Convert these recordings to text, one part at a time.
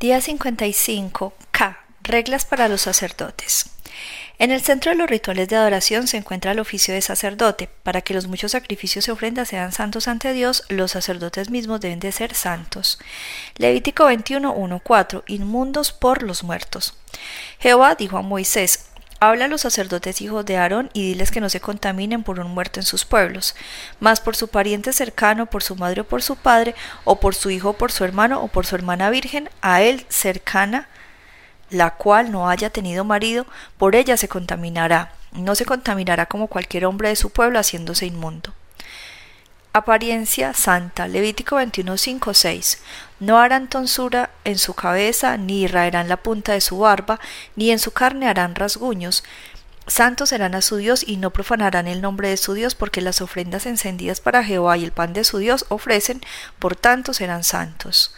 Día 55. K. Reglas para los sacerdotes. En el centro de los rituales de adoración se encuentra el oficio de sacerdote. Para que los muchos sacrificios y ofrendas sean santos ante Dios, los sacerdotes mismos deben de ser santos. Levítico 21, 4. Inmundos por los muertos. Jehová dijo a Moisés, Habla a los sacerdotes hijos de Aarón y diles que no se contaminen por un muerto en sus pueblos, mas por su pariente cercano, por su madre o por su padre, o por su hijo o por su hermano o por su hermana virgen, a él cercana, la cual no haya tenido marido, por ella se contaminará. No se contaminará como cualquier hombre de su pueblo haciéndose inmundo. Apariencia santa. Levítico 21, 6. No harán tonsura en su cabeza, ni raerán la punta de su barba, ni en su carne harán rasguños. Santos serán a su Dios y no profanarán el nombre de su Dios, porque las ofrendas encendidas para Jehová y el pan de su Dios ofrecen, por tanto serán santos.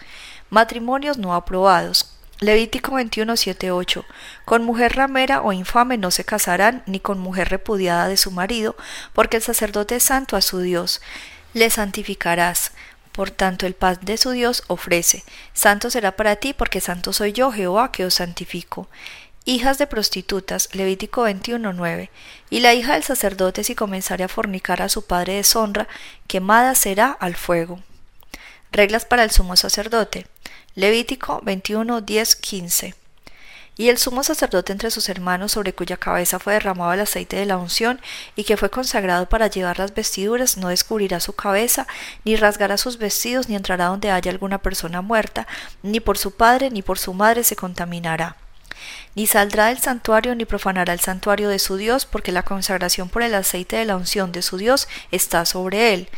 Matrimonios no aprobados. Levítico 21, 8. Con mujer ramera o infame no se casarán, ni con mujer repudiada de su marido, porque el sacerdote es santo a su Dios le santificarás. Por tanto, el paz de su Dios ofrece. Santo será para ti, porque santo soy yo, Jehová, que os santifico. Hijas de prostitutas, Levítico 21:9. Y la hija del sacerdote, si comenzare a fornicar a su padre deshonra, quemada será al fuego. Reglas para el sumo sacerdote. Levítico 21, 15. Y el sumo sacerdote entre sus hermanos, sobre cuya cabeza fue derramado el aceite de la unción, y que fue consagrado para llevar las vestiduras, no descubrirá su cabeza, ni rasgará sus vestidos, ni entrará donde haya alguna persona muerta, ni por su padre ni por su madre se contaminará. Ni saldrá del santuario ni profanará el santuario de su Dios, porque la consagración por el aceite de la unción de su Dios está sobre él.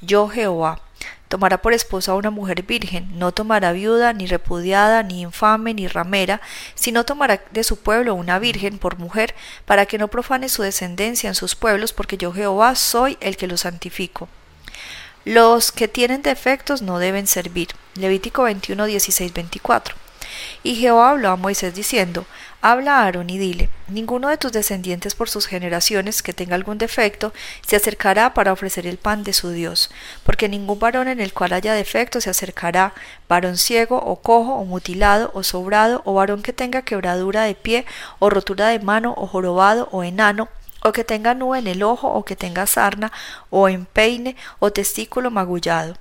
Yo Jehová. Tomará por esposa a una mujer virgen, no tomará viuda, ni repudiada, ni infame, ni ramera, sino tomará de su pueblo una virgen por mujer, para que no profane su descendencia en sus pueblos, porque yo Jehová soy el que los santifico. Los que tienen defectos no deben servir. Levítico 21, 16, 24. Y Jehová habló a Moisés diciendo, Habla a Aarón y dile, ninguno de tus descendientes por sus generaciones que tenga algún defecto se acercará para ofrecer el pan de su Dios, porque ningún varón en el cual haya defecto se acercará, varón ciego o cojo o mutilado o sobrado o varón que tenga quebradura de pie o rotura de mano o jorobado o enano o que tenga nube en el ojo o que tenga sarna o empeine o testículo magullado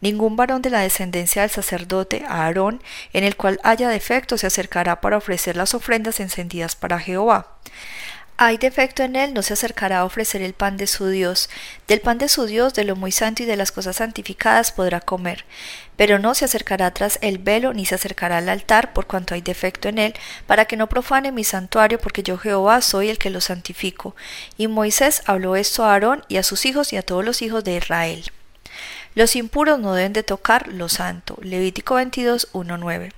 Ningún varón de la descendencia del sacerdote Aarón, en el cual haya defecto, se acercará para ofrecer las ofrendas encendidas para Jehová. Hay defecto en él, no se acercará a ofrecer el pan de su Dios. Del pan de su Dios, de lo muy santo y de las cosas santificadas podrá comer. Pero no se acercará tras el velo, ni se acercará al altar, por cuanto hay defecto en él, para que no profane mi santuario, porque yo Jehová soy el que lo santifico. Y Moisés habló esto a Aarón y a sus hijos y a todos los hijos de Israel. Los impuros no deben de tocar lo santo. Levítico 22, 9.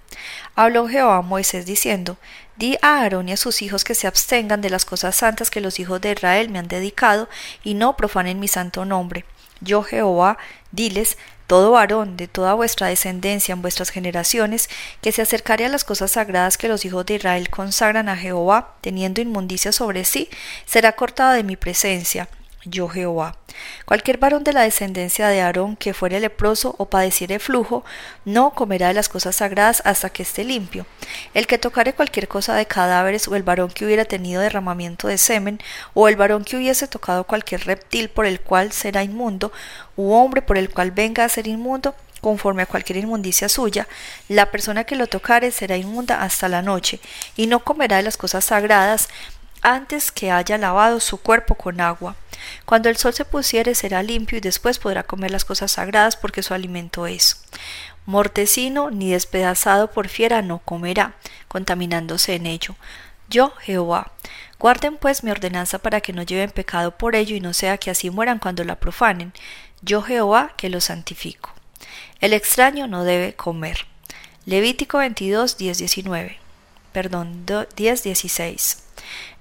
Habló Jehová a Moisés diciendo, Di a Aarón y a sus hijos que se abstengan de las cosas santas que los hijos de Israel me han dedicado, y no profanen mi santo nombre. Yo Jehová, diles, todo varón de toda vuestra descendencia en vuestras generaciones, que se acercare a las cosas sagradas que los hijos de Israel consagran a Jehová, teniendo inmundicia sobre sí, será cortado de mi presencia, yo Jehová. Cualquier varón de la descendencia de Aarón que fuere leproso o padeciere flujo, no comerá de las cosas sagradas hasta que esté limpio. El que tocare cualquier cosa de cadáveres, o el varón que hubiera tenido derramamiento de semen, o el varón que hubiese tocado cualquier reptil por el cual será inmundo, u hombre por el cual venga a ser inmundo, conforme a cualquier inmundicia suya, la persona que lo tocare será inmunda hasta la noche, y no comerá de las cosas sagradas antes que haya lavado su cuerpo con agua. Cuando el sol se pusiere será limpio y después podrá comer las cosas sagradas porque su alimento es. Mortecino ni despedazado por fiera no comerá, contaminándose en ello. Yo, Jehová. Guarden pues mi ordenanza para que no lleven pecado por ello y no sea que así mueran cuando la profanen. Yo, Jehová, que lo santifico. El extraño no debe comer. Levítico 22, 10, 19. Perdón, 10, 16.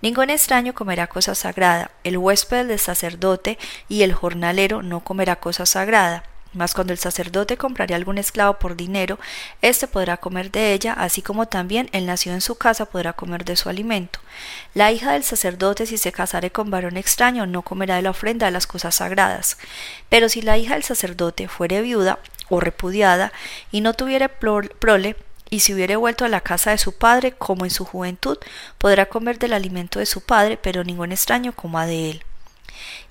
Ningún extraño comerá cosa sagrada, el huésped del sacerdote y el jornalero no comerá cosa sagrada. Mas cuando el sacerdote comprare algún esclavo por dinero, éste podrá comer de ella, así como también el nacido en su casa podrá comer de su alimento. La hija del sacerdote, si se casare con varón extraño, no comerá de la ofrenda de las cosas sagradas. Pero si la hija del sacerdote fuere viuda o repudiada, y no tuviere prole, y si hubiere vuelto a la casa de su padre como en su juventud, podrá comer del alimento de su padre, pero ningún extraño coma de él.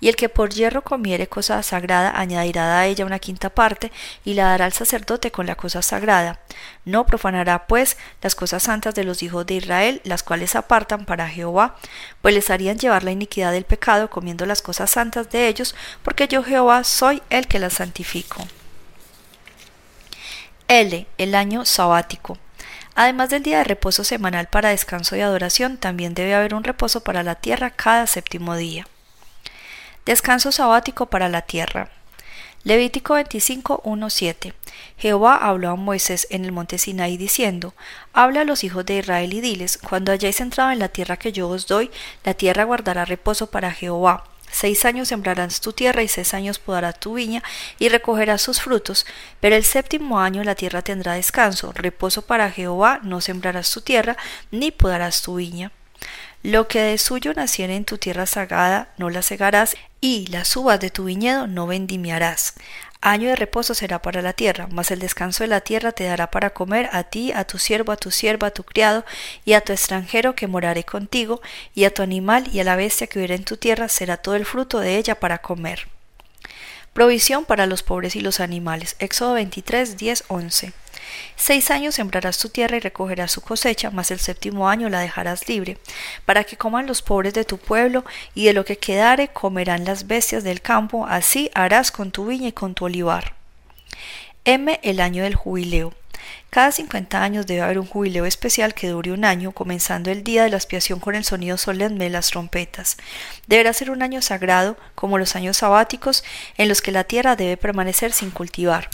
Y el que por hierro comiere cosa sagrada añadirá a ella una quinta parte y la dará al sacerdote con la cosa sagrada. No profanará pues las cosas santas de los hijos de Israel, las cuales apartan para Jehová, pues les harían llevar la iniquidad del pecado comiendo las cosas santas de ellos, porque yo Jehová soy el que las santifico. L. El año sabático. Además del día de reposo semanal para descanso y adoración, también debe haber un reposo para la tierra cada séptimo día. Descanso sabático para la tierra. Levítico 25, 7. Jehová habló a Moisés en el monte Sinaí diciendo, Habla a los hijos de Israel y diles, Cuando hayáis entrado en la tierra que yo os doy, la tierra guardará reposo para Jehová, Seis años sembrarás tu tierra y seis años podará tu viña y recogerás sus frutos, pero el séptimo año la tierra tendrá descanso, reposo para Jehová, no sembrarás tu tierra ni podarás tu viña. Lo que de suyo naciere en tu tierra sagada no la segarás, y las uvas de tu viñedo no vendimiarás. Año de reposo será para la tierra, mas el descanso de la tierra te dará para comer a ti, a tu siervo, a tu sierva, a tu criado, y a tu extranjero que moraré contigo, y a tu animal y a la bestia que hubiera en tu tierra será todo el fruto de ella para comer. Provisión para los pobres y los animales. Éxodo 23, 10, 11. Seis años sembrarás tu tierra y recogerás su cosecha, mas el séptimo año la dejarás libre, para que coman los pobres de tu pueblo, y de lo que quedare comerán las bestias del campo, así harás con tu viña y con tu olivar. M. El año del jubileo. Cada 50 años debe haber un jubileo especial que dure un año, comenzando el día de la expiación con el sonido solemne de las trompetas. Deberá ser un año sagrado, como los años sabáticos, en los que la tierra debe permanecer sin cultivar.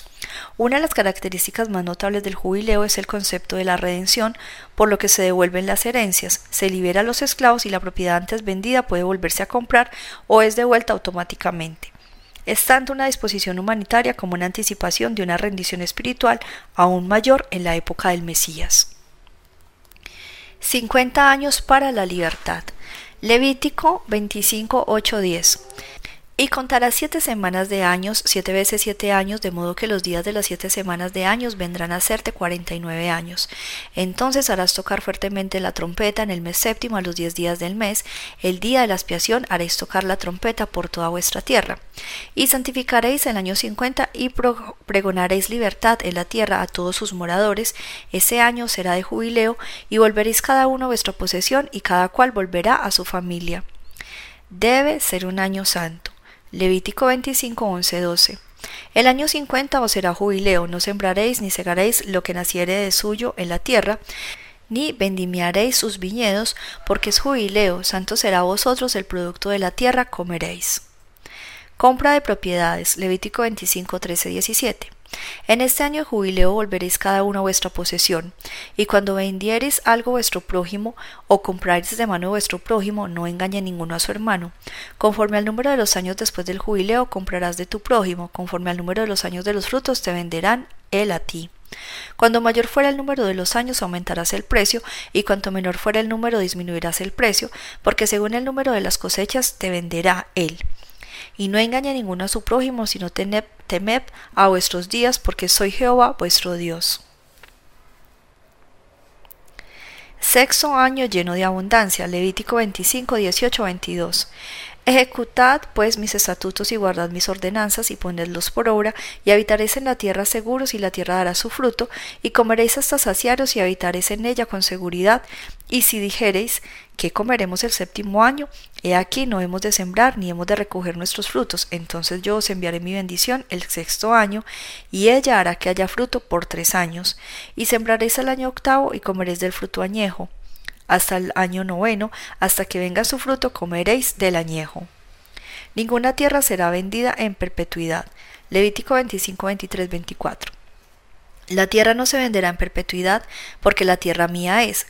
Una de las características más notables del jubileo es el concepto de la redención, por lo que se devuelven las herencias, se libera a los esclavos y la propiedad antes vendida puede volverse a comprar o es devuelta automáticamente es tanto una disposición humanitaria como una anticipación de una rendición espiritual aún mayor en la época del Mesías. 50 años para la libertad. Levítico 25, 10. Y contarás siete semanas de años, siete veces siete años, de modo que los días de las siete semanas de años vendrán a serte cuarenta y nueve años. Entonces harás tocar fuertemente la trompeta en el mes séptimo a los diez días del mes. El día de la expiación haréis tocar la trompeta por toda vuestra tierra. Y santificaréis el año cincuenta y pregonaréis libertad en la tierra a todos sus moradores. Ese año será de jubileo y volveréis cada uno a vuestra posesión y cada cual volverá a su familia. Debe ser un año santo. Levítico 25, 11, 12. El año 50 os será jubileo, no sembraréis ni segaréis lo que naciere de suyo en la tierra, ni vendimiaréis sus viñedos, porque es jubileo, santo será vosotros el producto de la tierra, comeréis. Compra de propiedades, Levítico 25, 13, 17. En este año jubileo volveréis cada uno a vuestra posesión, y cuando vendiereis algo vuestro prójimo, o comprareis de mano vuestro prójimo, no engañe ninguno a su hermano. Conforme al número de los años después del jubileo, comprarás de tu prójimo, conforme al número de los años de los frutos, te venderán él a ti. Cuando mayor fuera el número de los años aumentarás el precio, y cuanto menor fuera el número disminuirás el precio, porque según el número de las cosechas te venderá él. Y no engañe ninguno a su prójimo, sino tened temed a vuestros días, porque soy Jehová vuestro Dios. Sexto año lleno de abundancia. Levítico 25, 18, 22. Ejecutad pues mis estatutos y guardad mis ordenanzas y ponedlos por obra, y habitaréis en la tierra seguros y la tierra dará su fruto, y comeréis hasta saciaros y habitaréis en ella con seguridad. Y si dijereis, ¿qué comeremos el séptimo año? He aquí no hemos de sembrar ni hemos de recoger nuestros frutos, entonces yo os enviaré mi bendición el sexto año, y ella hará que haya fruto por tres años, y sembraréis el año octavo y comeréis del fruto añejo hasta el año noveno, hasta que venga su fruto comeréis del añejo. Ninguna tierra será vendida en perpetuidad. Levítico 25, 23, 24. La tierra no se venderá en perpetuidad, porque la tierra mía es,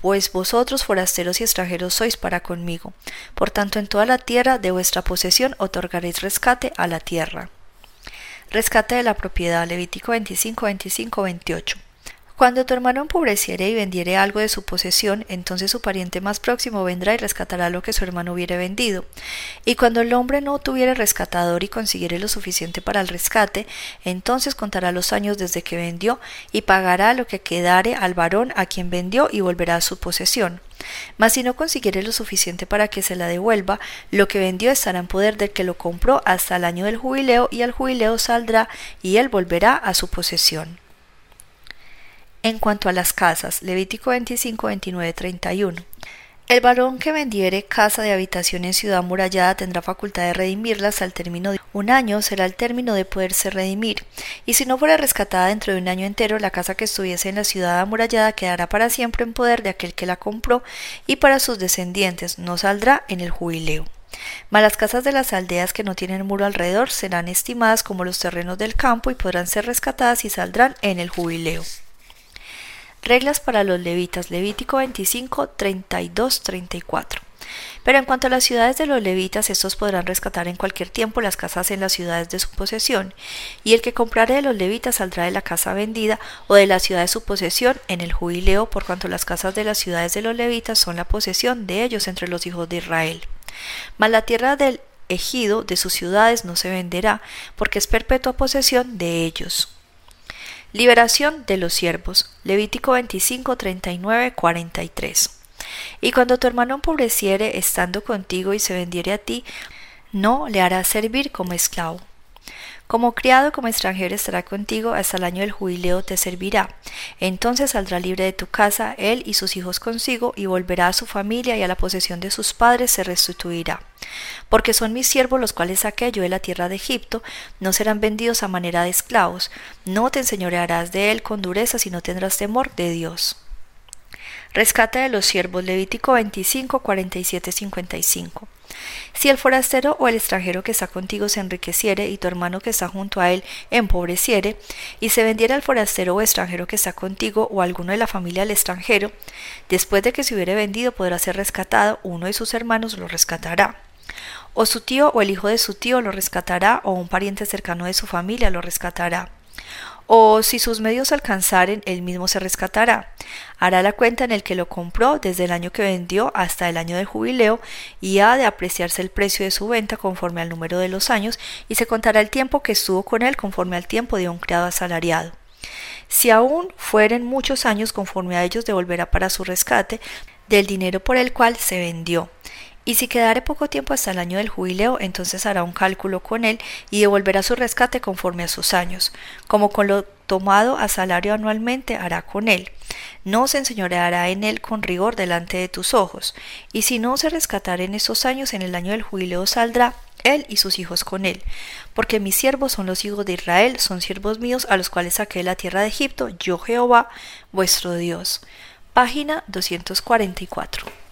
pues vosotros forasteros y extranjeros sois para conmigo. Por tanto, en toda la tierra de vuestra posesión otorgaréis rescate a la tierra. Rescate de la propiedad. Levítico 25, 25, 28 Cuando tu hermano empobreciere y vendiere algo de su posesión, entonces su pariente más próximo vendrá y rescatará lo que su hermano hubiere vendido. Y cuando el hombre no tuviere rescatador y consiguiere lo suficiente para el rescate, entonces contará los años desde que vendió y pagará lo que quedare al varón a quien vendió y volverá a su posesión. Mas si no consiguiere lo suficiente para que se la devuelva, lo que vendió estará en poder del que lo compró hasta el año del jubileo y al jubileo saldrá y él volverá a su posesión. En cuanto a las casas, Levítico 25, 29, 31. El varón que vendiere casa de habitación en ciudad murallada tendrá facultad de redimirlas al término de un año será el término de poderse redimir, y si no fuera rescatada dentro de un año entero, la casa que estuviese en la ciudad amurallada quedará para siempre en poder de aquel que la compró y para sus descendientes no saldrá en el jubileo. Mas las casas de las aldeas que no tienen muro alrededor serán estimadas como los terrenos del campo y podrán ser rescatadas y saldrán en el jubileo. Reglas para los levitas. Levítico 25, 32, 34. Pero en cuanto a las ciudades de los levitas, estos podrán rescatar en cualquier tiempo las casas en las ciudades de su posesión, y el que comprare de los levitas saldrá de la casa vendida o de la ciudad de su posesión en el jubileo, por cuanto las casas de las ciudades de los levitas son la posesión de ellos entre los hijos de Israel. Mas la tierra del ejido de sus ciudades no se venderá, porque es perpetua posesión de ellos. Liberación de los siervos. Levítico 25, 39, 43. Y cuando tu hermano empobreciere estando contigo y se vendiere a ti, no le harás servir como esclavo. Como criado, como extranjero estará contigo, hasta el año del jubileo te servirá. Entonces saldrá libre de tu casa, él y sus hijos consigo, y volverá a su familia y a la posesión de sus padres se restituirá. Porque son mis siervos los cuales saqué yo de la tierra de Egipto, no serán vendidos a manera de esclavos, no te enseñorearás de él con dureza, sino tendrás temor de Dios. Rescate de los siervos Levítico 25, 47, 55. Si el forastero o el extranjero que está contigo se enriqueciere y tu hermano que está junto a él empobreciere, y se vendiera al forastero o extranjero que está contigo o alguno de la familia del extranjero, después de que se hubiere vendido podrá ser rescatado, uno de sus hermanos lo rescatará. O su tío o el hijo de su tío lo rescatará, o un pariente cercano de su familia lo rescatará o si sus medios alcanzaren, él mismo se rescatará. Hará la cuenta en el que lo compró desde el año que vendió hasta el año del jubileo y ha de apreciarse el precio de su venta conforme al número de los años y se contará el tiempo que estuvo con él conforme al tiempo de un criado asalariado. Si aún fueren muchos años conforme a ellos devolverá para su rescate del dinero por el cual se vendió y si quedare poco tiempo hasta el año del jubileo, entonces hará un cálculo con él y devolverá su rescate conforme a sus años, como con lo tomado a salario anualmente hará con él. No se enseñoreará en él con rigor delante de tus ojos, y si no se rescatare en esos años, en el año del jubileo saldrá él y sus hijos con él, porque mis siervos son los hijos de Israel, son siervos míos a los cuales saqué la tierra de Egipto, yo Jehová, vuestro Dios. Página 244.